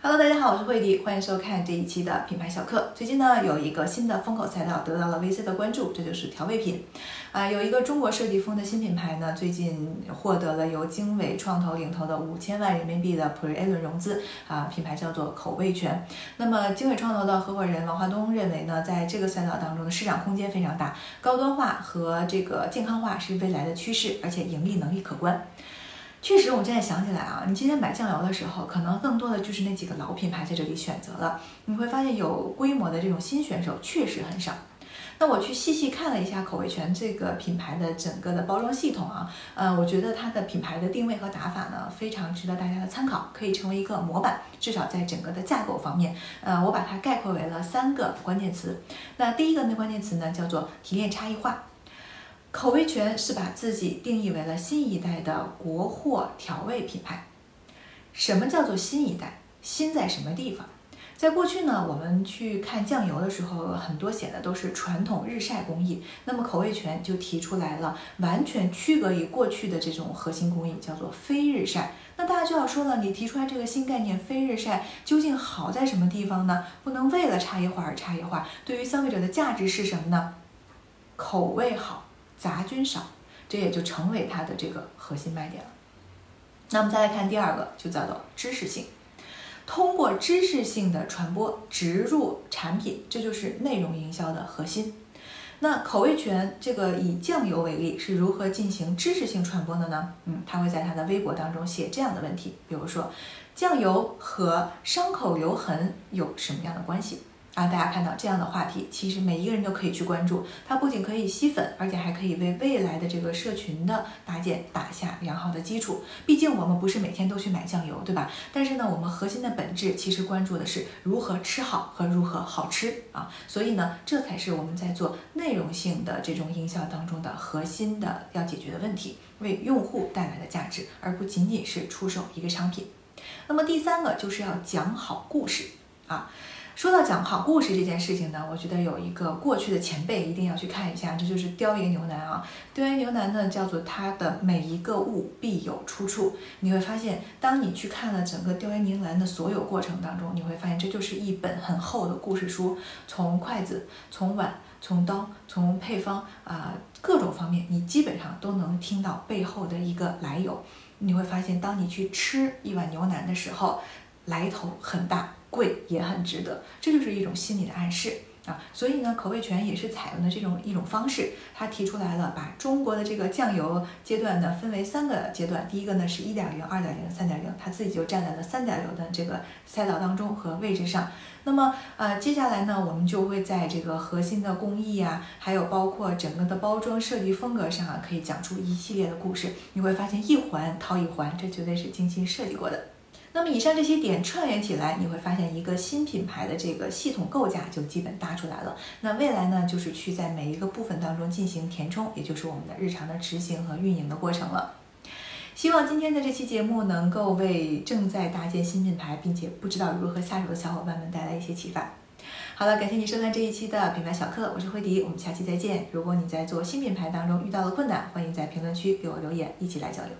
Hello，大家好，我是慧迪，欢迎收看这一期的品牌小课。最近呢，有一个新的风口赛道得到了 VC 的关注，这就是调味品。啊，有一个中国设计风的新品牌呢，最近获得了由经纬创投领投的五千万人民币的 Pre-A 轮融资。啊，品牌叫做口味全。那么经纬创投的合伙人王华东认为呢，在这个赛道当中的市场空间非常大，高端化和这个健康化是未来的趋势，而且盈利能力可观。确实，我们现在想起来啊，你今天买酱油的时候，可能更多的就是那几个老品牌在这里选择了。你会发现有规模的这种新选手确实很少。那我去细细看了一下口味全这个品牌的整个的包装系统啊，呃，我觉得它的品牌的定位和打法呢，非常值得大家的参考，可以成为一个模板。至少在整个的架构方面，呃，我把它概括为了三个关键词。那第一个的关键词呢，叫做提炼差异化。口味全是把自己定义为了新一代的国货调味品牌。什么叫做新一代？新在什么地方？在过去呢，我们去看酱油的时候，很多写的都是传统日晒工艺。那么口味全就提出来了，完全区隔于过去的这种核心工艺，叫做非日晒。那大家就要说了，你提出来这个新概念非日晒，究竟好在什么地方呢？不能为了差异化而差异化。对于消费者的价值是什么呢？口味好。杂菌少，这也就成为它的这个核心卖点了。那我们再来看第二个，就叫做知识性，通过知识性的传播植入产品，这就是内容营销的核心。那口味全这个以酱油为例，是如何进行知识性传播的呢？嗯，他会在他的微博当中写这样的问题，比如说，酱油和伤口留痕有什么样的关系？啊，大家看到这样的话题，其实每一个人都可以去关注。它不仅可以吸粉，而且还可以为未来的这个社群的搭建打下良好的基础。毕竟我们不是每天都去买酱油，对吧？但是呢，我们核心的本质其实关注的是如何吃好和如何好吃啊。所以呢，这才是我们在做内容性的这种营销当中的核心的要解决的问题，为用户带来的价值，而不仅仅是出售一个商品。那么第三个就是要讲好故事啊。说到讲好故事这件事情呢，我觉得有一个过去的前辈一定要去看一下，这就是雕爷牛腩啊。雕爷牛腩呢，叫做它的每一个物必有出处。你会发现，当你去看了整个雕爷牛腩的所有过程当中，你会发现这就是一本很厚的故事书，从筷子、从碗、从刀、从配方啊各种方面，你基本上都能听到背后的一个来由。你会发现，当你去吃一碗牛腩的时候，来头很大。贵也很值得，这就是一种心理的暗示啊！所以呢，口味全也是采用的这种一种方式，他提出来了，把中国的这个酱油阶段呢分为三个阶段，第一个呢是一点零、二点零、三点零，他自己就站在了三点零的这个赛道当中和位置上。那么呃，接下来呢，我们就会在这个核心的工艺啊，还有包括整个的包装设计风格上啊，可以讲出一系列的故事。你会发现一环套一环，这绝对是精心设计过的。那么以上这些点串联起来，你会发现一个新品牌的这个系统构架就基本搭出来了。那未来呢，就是去在每一个部分当中进行填充，也就是我们的日常的执行和运营的过程了。希望今天的这期节目能够为正在搭建新品牌并且不知道如何下手的小伙伴们带来一些启发。好了，感谢你收看这一期的品牌小课，我是慧迪，我们下期再见。如果你在做新品牌当中遇到了困难，欢迎在评论区给我留言，一起来交流。